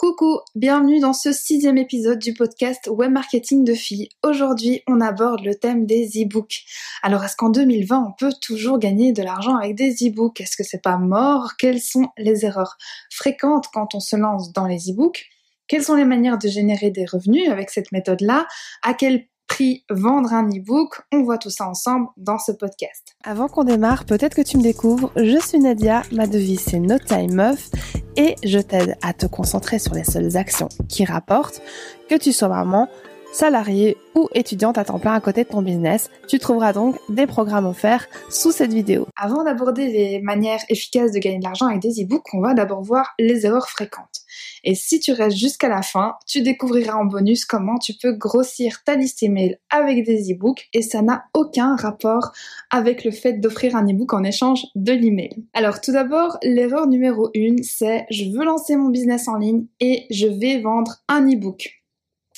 Coucou, bienvenue dans ce sixième épisode du podcast Web Marketing de filles. Aujourd'hui, on aborde le thème des e-books. Alors, est-ce qu'en 2020, on peut toujours gagner de l'argent avec des e-books? Est-ce que c'est pas mort? Quelles sont les erreurs fréquentes quand on se lance dans les e-books? Quelles sont les manières de générer des revenus avec cette méthode-là? À quel prix vendre un e-book? On voit tout ça ensemble dans ce podcast. Avant qu'on démarre, peut-être que tu me découvres, je suis Nadia, ma devise c'est No Time Meuf et je t'aide à te concentrer sur les seules actions qui rapportent, que tu sois maman, salarié ou étudiante à temps plein à côté de ton business. Tu trouveras donc des programmes offerts sous cette vidéo. Avant d'aborder les manières efficaces de gagner de l'argent avec des e-books, on va d'abord voir les erreurs fréquentes. Et si tu restes jusqu'à la fin, tu découvriras en bonus comment tu peux grossir ta liste email avec des e-books et ça n'a aucun rapport avec le fait d'offrir un e-book en échange de l'email. Alors tout d'abord, l'erreur numéro 1, c'est je veux lancer mon business en ligne et je vais vendre un e-book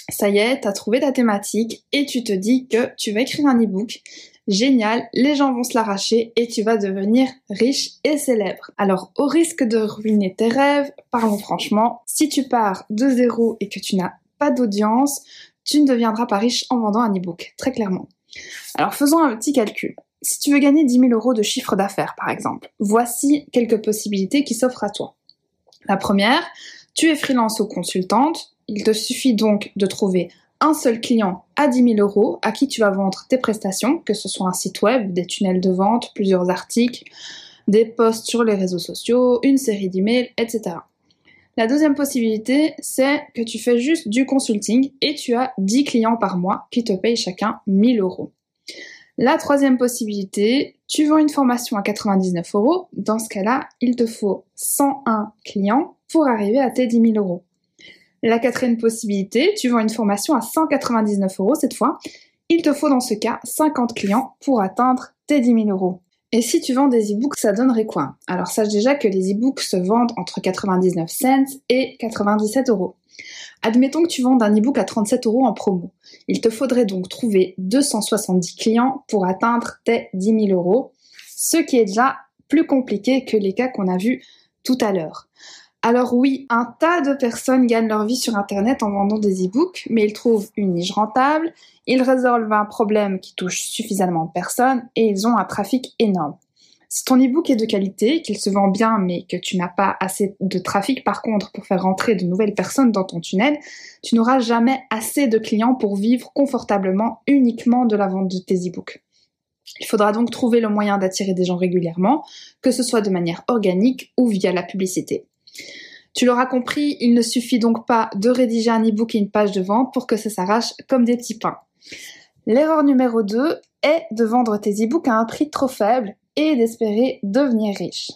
ça y est, t'as trouvé ta thématique et tu te dis que tu vas écrire un e-book. Génial, les gens vont se l'arracher et tu vas devenir riche et célèbre. Alors, au risque de ruiner tes rêves, parlons franchement, si tu pars de zéro et que tu n'as pas d'audience, tu ne deviendras pas riche en vendant un e-book, très clairement. Alors, faisons un petit calcul. Si tu veux gagner 10 000 euros de chiffre d'affaires, par exemple, voici quelques possibilités qui s'offrent à toi. La première, tu es freelance ou consultante, il te suffit donc de trouver un seul client à 10 000 euros à qui tu vas vendre tes prestations, que ce soit un site web, des tunnels de vente, plusieurs articles, des posts sur les réseaux sociaux, une série d'emails, etc. La deuxième possibilité, c'est que tu fais juste du consulting et tu as 10 clients par mois qui te payent chacun 1000 euros. La troisième possibilité, tu vends une formation à 99 euros. Dans ce cas-là, il te faut 101 clients pour arriver à tes 10 000 euros. La quatrième possibilité, tu vends une formation à 199 euros cette fois. Il te faut dans ce cas 50 clients pour atteindre tes 10 000 euros. Et si tu vends des e-books, ça donnerait quoi? Alors sache déjà que les e-books se vendent entre 99 cents et 97 euros. Admettons que tu vends un e-book à 37 euros en promo. Il te faudrait donc trouver 270 clients pour atteindre tes 10 000 euros, ce qui est déjà plus compliqué que les cas qu'on a vus tout à l'heure. Alors oui, un tas de personnes gagnent leur vie sur Internet en vendant des e-books, mais ils trouvent une niche rentable, ils résolvent un problème qui touche suffisamment de personnes et ils ont un trafic énorme. Si ton e-book est de qualité, qu'il se vend bien, mais que tu n'as pas assez de trafic par contre pour faire rentrer de nouvelles personnes dans ton tunnel, tu n'auras jamais assez de clients pour vivre confortablement uniquement de la vente de tes e-books. Il faudra donc trouver le moyen d'attirer des gens régulièrement, que ce soit de manière organique ou via la publicité. Tu l'auras compris, il ne suffit donc pas de rédiger un e-book et une page de vente pour que ça s'arrache comme des petits pains. L'erreur numéro 2 est de vendre tes e-books à un prix trop faible et d'espérer devenir riche.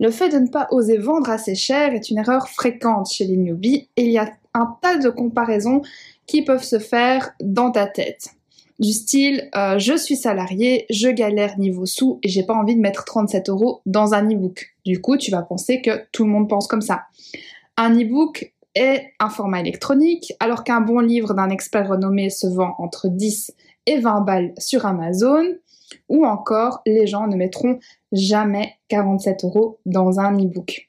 Le fait de ne pas oser vendre assez cher est une erreur fréquente chez les newbies et il y a un tas de comparaisons qui peuvent se faire dans ta tête du style euh, je suis salarié, je galère niveau sous et j'ai pas envie de mettre 37 euros dans un e-book. Du coup, tu vas penser que tout le monde pense comme ça. Un e-book est un format électronique, alors qu'un bon livre d'un expert renommé se vend entre 10 et 20 balles sur Amazon, ou encore les gens ne mettront jamais 47 euros dans un e-book.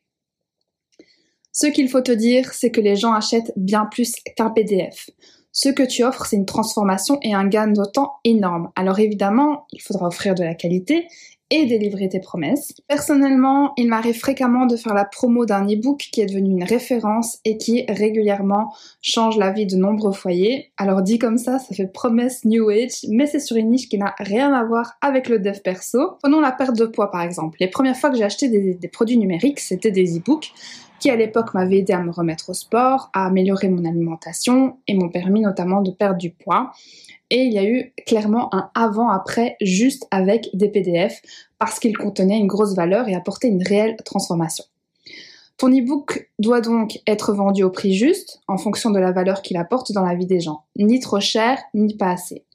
Ce qu'il faut te dire, c'est que les gens achètent bien plus qu'un PDF ce que tu offres, c'est une transformation et un gain de temps énorme. Alors évidemment, il faudra offrir de la qualité et délivrer tes promesses. Personnellement, il m'arrive fréquemment de faire la promo d'un e-book qui est devenu une référence et qui régulièrement change la vie de nombreux foyers. Alors dit comme ça, ça fait promesse New Age, mais c'est sur une niche qui n'a rien à voir avec le dev perso. Prenons la perte de poids par exemple. Les premières fois que j'ai acheté des, des produits numériques, c'était des e-books qui à l'époque m'avait aidé à me remettre au sport, à améliorer mon alimentation et m'ont permis notamment de perdre du poids. Et il y a eu clairement un avant-après juste avec des PDF parce qu'ils contenaient une grosse valeur et apportaient une réelle transformation. Ton e-book doit donc être vendu au prix juste en fonction de la valeur qu'il apporte dans la vie des gens, ni trop cher ni pas assez.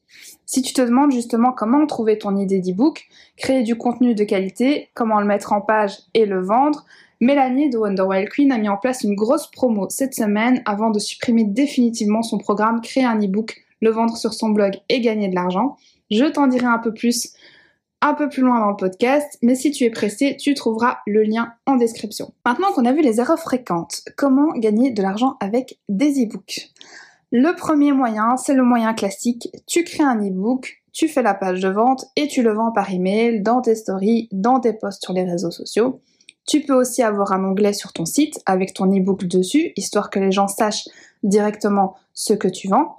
Si tu te demandes justement comment trouver ton idée d'e-book, créer du contenu de qualité, comment le mettre en page et le vendre, Mélanie de Wonder Wild Queen a mis en place une grosse promo cette semaine avant de supprimer définitivement son programme, créer un e-book, le vendre sur son blog et gagner de l'argent. Je t'en dirai un peu plus un peu plus loin dans le podcast, mais si tu es pressé, tu trouveras le lien en description. Maintenant qu'on a vu les erreurs fréquentes, comment gagner de l'argent avec des e-books? Le premier moyen, c'est le moyen classique. Tu crées un e-book, tu fais la page de vente et tu le vends par email, dans tes stories, dans tes posts sur les réseaux sociaux. Tu peux aussi avoir un onglet sur ton site avec ton e-book dessus, histoire que les gens sachent directement ce que tu vends.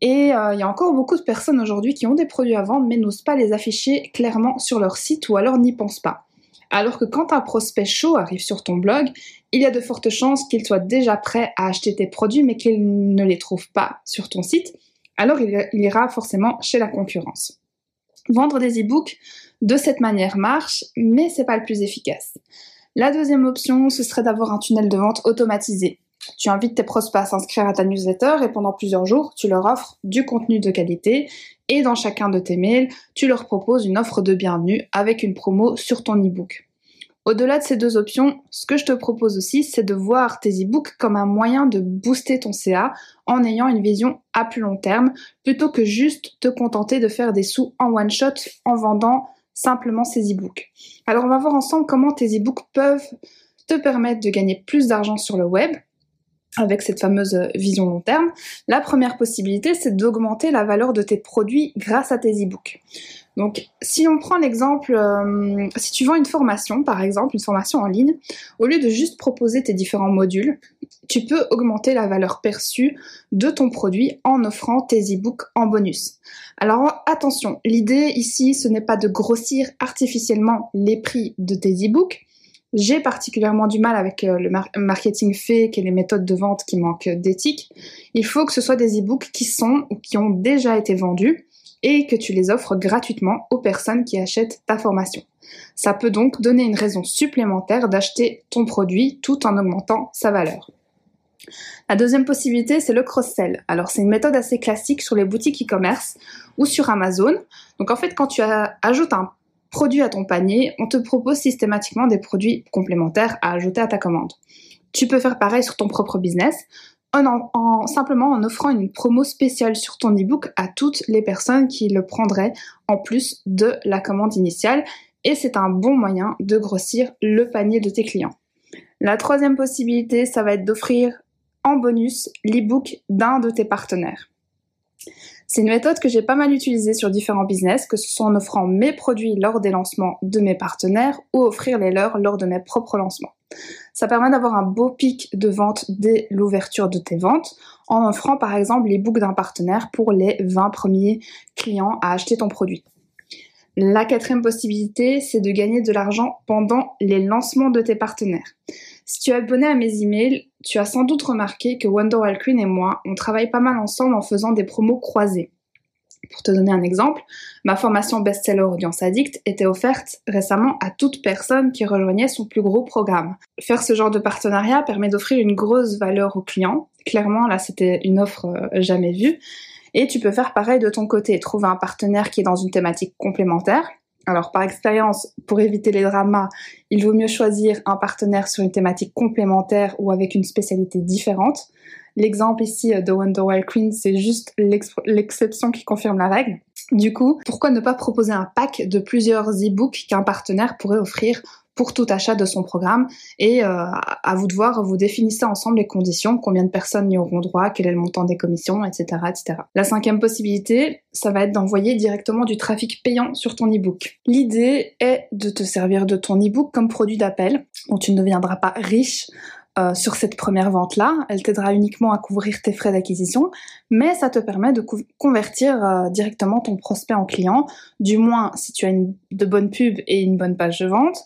Et euh, il y a encore beaucoup de personnes aujourd'hui qui ont des produits à vendre mais n'osent pas les afficher clairement sur leur site ou alors n'y pensent pas. Alors que quand un prospect chaud arrive sur ton blog, il y a de fortes chances qu'il soit déjà prêt à acheter tes produits mais qu'il ne les trouve pas sur ton site. Alors il ira forcément chez la concurrence. Vendre des e-books de cette manière marche, mais c'est pas le plus efficace. La deuxième option, ce serait d'avoir un tunnel de vente automatisé. Tu invites tes prospects à s'inscrire à ta newsletter et pendant plusieurs jours, tu leur offres du contenu de qualité et dans chacun de tes mails, tu leur proposes une offre de bienvenue avec une promo sur ton e-book. Au-delà de ces deux options, ce que je te propose aussi, c'est de voir tes e-books comme un moyen de booster ton CA en ayant une vision à plus long terme, plutôt que juste te contenter de faire des sous en one shot en vendant simplement ces e-books. Alors on va voir ensemble comment tes e-books peuvent te permettre de gagner plus d'argent sur le web avec cette fameuse vision long terme. La première possibilité, c'est d'augmenter la valeur de tes produits grâce à tes e-books. Donc, si on prend l'exemple, euh, si tu vends une formation, par exemple, une formation en ligne, au lieu de juste proposer tes différents modules, tu peux augmenter la valeur perçue de ton produit en offrant tes e-books en bonus. Alors, attention, l'idée ici, ce n'est pas de grossir artificiellement les prix de tes e-books, j'ai particulièrement du mal avec euh, le marketing fake et les méthodes de vente qui manquent d'éthique. Il faut que ce soit des e-books qui sont ou qui ont déjà été vendus et que tu les offres gratuitement aux personnes qui achètent ta formation. Ça peut donc donner une raison supplémentaire d'acheter ton produit tout en augmentant sa valeur. La deuxième possibilité, c'est le cross-sell. Alors, c'est une méthode assez classique sur les boutiques e-commerce ou sur Amazon. Donc, en fait, quand tu ajoutes un produit à ton panier, on te propose systématiquement des produits complémentaires à ajouter à ta commande. Tu peux faire pareil sur ton propre business, en, simplement en offrant une promo spéciale sur ton ebook à toutes les personnes qui le prendraient en plus de la commande initiale et c'est un bon moyen de grossir le panier de tes clients. La troisième possibilité, ça va être d'offrir en bonus l'ebook d'un de tes partenaires. C'est une méthode que j'ai pas mal utilisée sur différents business, que ce soit en offrant mes produits lors des lancements de mes partenaires ou offrir les leurs lors de mes propres lancements. Ça permet d'avoir un beau pic de vente dès l'ouverture de tes ventes en offrant par exemple les books d'un partenaire pour les 20 premiers clients à acheter ton produit. La quatrième possibilité, c'est de gagner de l'argent pendant les lancements de tes partenaires. Si tu es abonné à mes emails, tu as sans doute remarqué que Wonderwall Queen et moi, on travaille pas mal ensemble en faisant des promos croisés. Pour te donner un exemple, ma formation Bestseller Audience Addict était offerte récemment à toute personne qui rejoignait son plus gros programme. Faire ce genre de partenariat permet d'offrir une grosse valeur aux clients. Clairement, là, c'était une offre euh, jamais vue. Et tu peux faire pareil de ton côté, trouver un partenaire qui est dans une thématique complémentaire alors par expérience, pour éviter les dramas, il vaut mieux choisir un partenaire sur une thématique complémentaire ou avec une spécialité différente. L'exemple ici de Wonderwall Queen, c'est juste l'exception qui confirme la règle. Du coup, pourquoi ne pas proposer un pack de plusieurs e-books qu'un partenaire pourrait offrir pour tout achat de son programme? Et euh, à vous de voir, vous définissez ensemble les conditions, combien de personnes y auront droit, quel est le montant des commissions, etc. etc. La cinquième possibilité, ça va être d'envoyer directement du trafic payant sur ton e-book. L'idée est de te servir de ton e-book comme produit d'appel, dont tu ne deviendras pas riche euh, sur cette première vente-là. Elle t'aidera uniquement à couvrir tes frais d'acquisition, mais ça te permet de convertir euh, directement ton prospect en client, du moins si tu as de bonnes pubs et une bonne page de vente.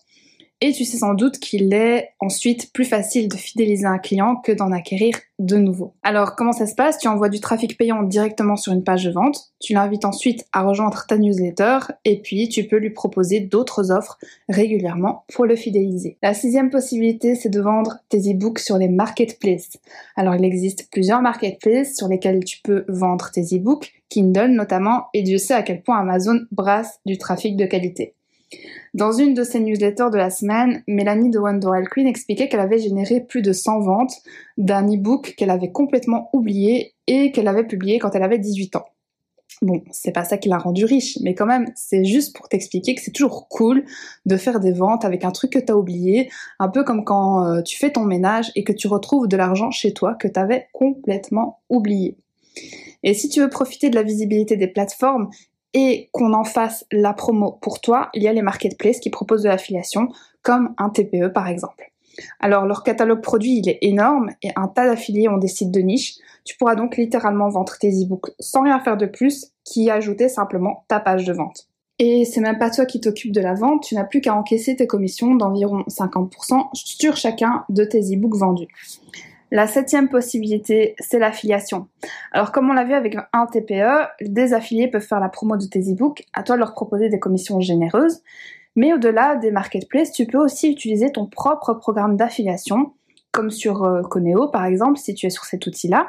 Et tu sais sans doute qu'il est ensuite plus facile de fidéliser un client que d'en acquérir de nouveau. Alors comment ça se passe? Tu envoies du trafic payant directement sur une page de vente, tu l'invites ensuite à rejoindre ta newsletter et puis tu peux lui proposer d'autres offres régulièrement pour le fidéliser. La sixième possibilité, c'est de vendre tes e-books sur les marketplaces. Alors il existe plusieurs marketplaces sur lesquels tu peux vendre tes e-books, Kindle notamment, et Dieu sait à quel point Amazon brasse du trafic de qualité. Dans une de ses newsletters de la semaine, Mélanie de Wonderwell Queen expliquait qu'elle avait généré plus de 100 ventes d'un e-book qu'elle avait complètement oublié et qu'elle avait publié quand elle avait 18 ans. Bon, c'est pas ça qui l'a rendu riche, mais quand même, c'est juste pour t'expliquer que c'est toujours cool de faire des ventes avec un truc que t'as oublié, un peu comme quand euh, tu fais ton ménage et que tu retrouves de l'argent chez toi que t'avais complètement oublié. Et si tu veux profiter de la visibilité des plateformes et qu'on en fasse la promo pour toi, il y a les marketplaces qui proposent de l'affiliation, comme un TPE par exemple. Alors leur catalogue produit il est énorme et un tas d'affiliés ont des sites de niche. Tu pourras donc littéralement vendre tes e-books sans rien faire de plus qu'y ajouter simplement ta page de vente. Et c'est même pas toi qui t'occupes de la vente, tu n'as plus qu'à encaisser tes commissions d'environ 50% sur chacun de tes e-books vendus. La septième possibilité, c'est l'affiliation. Alors comme on l'a vu avec un TPE, des affiliés peuvent faire la promo de tes e-books, à toi de leur proposer des commissions généreuses. Mais au-delà des marketplaces, tu peux aussi utiliser ton propre programme d'affiliation, comme sur euh, Coneo par exemple, si tu es sur cet outil-là.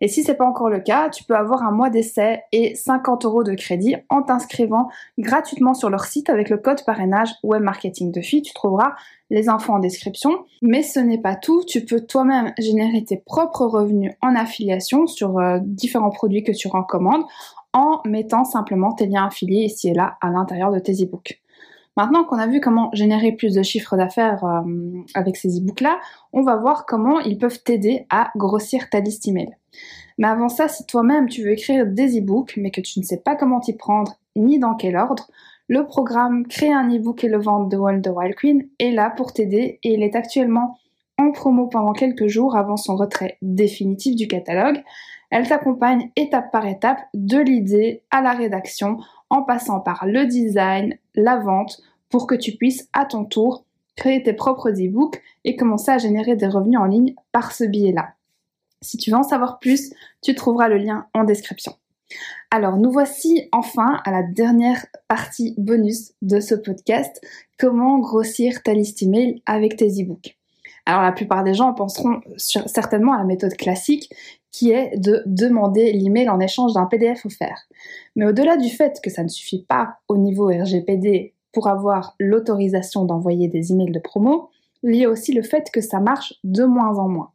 Et si c'est pas encore le cas, tu peux avoir un mois d'essai et 50 euros de crédit en t'inscrivant gratuitement sur leur site avec le code parrainage Web Marketing de Tu trouveras les infos en description. Mais ce n'est pas tout. Tu peux toi-même générer tes propres revenus en affiliation sur euh, différents produits que tu recommandes en mettant simplement tes liens affiliés ici et là à l'intérieur de tes e-books. Maintenant qu'on a vu comment générer plus de chiffres d'affaires euh, avec ces e-books-là, on va voir comment ils peuvent t'aider à grossir ta liste email. Mais avant ça, si toi-même tu veux écrire des e-books, mais que tu ne sais pas comment t'y prendre ni dans quel ordre, le programme Créer un e-book et le vendre de World of Wild Queen est là pour t'aider et il est actuellement en promo pendant quelques jours avant son retrait définitif du catalogue. Elle t'accompagne étape par étape de l'idée à la rédaction en passant par le design, la vente, pour que tu puisses à ton tour créer tes propres e-books et commencer à générer des revenus en ligne par ce biais-là. Si tu veux en savoir plus, tu trouveras le lien en description. Alors, nous voici enfin à la dernière partie bonus de ce podcast, comment grossir ta liste email avec tes e-books. Alors, la plupart des gens penseront certainement à la méthode classique qui est de demander l'email en échange d'un PDF offert. Mais au-delà du fait que ça ne suffit pas au niveau RGPD pour avoir l'autorisation d'envoyer des emails de promo, il y a aussi le fait que ça marche de moins en moins.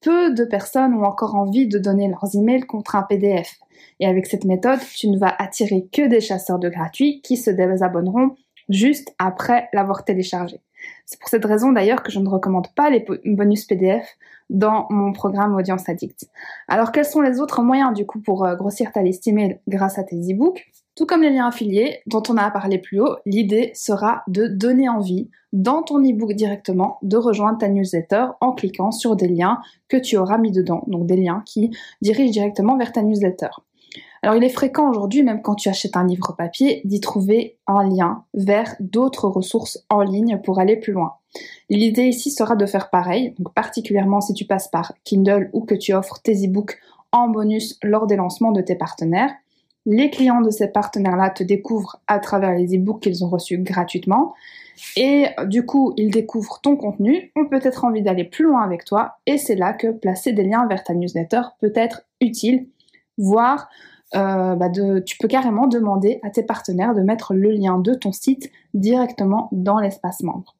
Peu de personnes ont encore envie de donner leurs emails contre un PDF. Et avec cette méthode, tu ne vas attirer que des chasseurs de gratuits qui se désabonneront juste après l'avoir téléchargé. C'est pour cette raison d'ailleurs que je ne recommande pas les bonus PDF dans mon programme Audience Addict. Alors quels sont les autres moyens du coup pour euh, grossir ta liste email grâce à tes e-books? Tout comme les liens affiliés dont on a parlé plus haut, l'idée sera de donner envie dans ton e-book directement de rejoindre ta newsletter en cliquant sur des liens que tu auras mis dedans, donc des liens qui dirigent directement vers ta newsletter. Alors il est fréquent aujourd'hui, même quand tu achètes un livre papier, d'y trouver un lien vers d'autres ressources en ligne pour aller plus loin. L'idée ici sera de faire pareil, donc particulièrement si tu passes par Kindle ou que tu offres tes e-books en bonus lors des lancements de tes partenaires. Les clients de ces partenaires-là te découvrent à travers les e-books qu'ils ont reçus gratuitement. Et du coup, ils découvrent ton contenu, ont peut-être envie d'aller plus loin avec toi, et c'est là que placer des liens vers ta newsletter peut être utile, voire euh, bah tu peux carrément demander à tes partenaires de mettre le lien de ton site directement dans l'espace membre.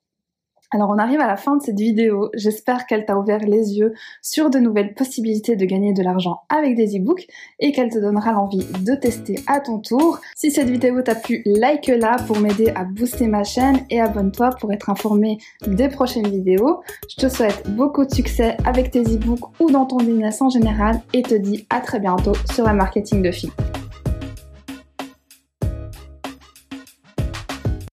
Alors on arrive à la fin de cette vidéo, j'espère qu'elle t'a ouvert les yeux sur de nouvelles possibilités de gagner de l'argent avec des e-books et qu'elle te donnera l'envie de tester à ton tour. Si cette vidéo t'a plu, like-la pour m'aider à booster ma chaîne et abonne-toi pour être informé des prochaines vidéos. Je te souhaite beaucoup de succès avec tes e-books ou dans ton business en général et te dis à très bientôt sur la marketing de filles.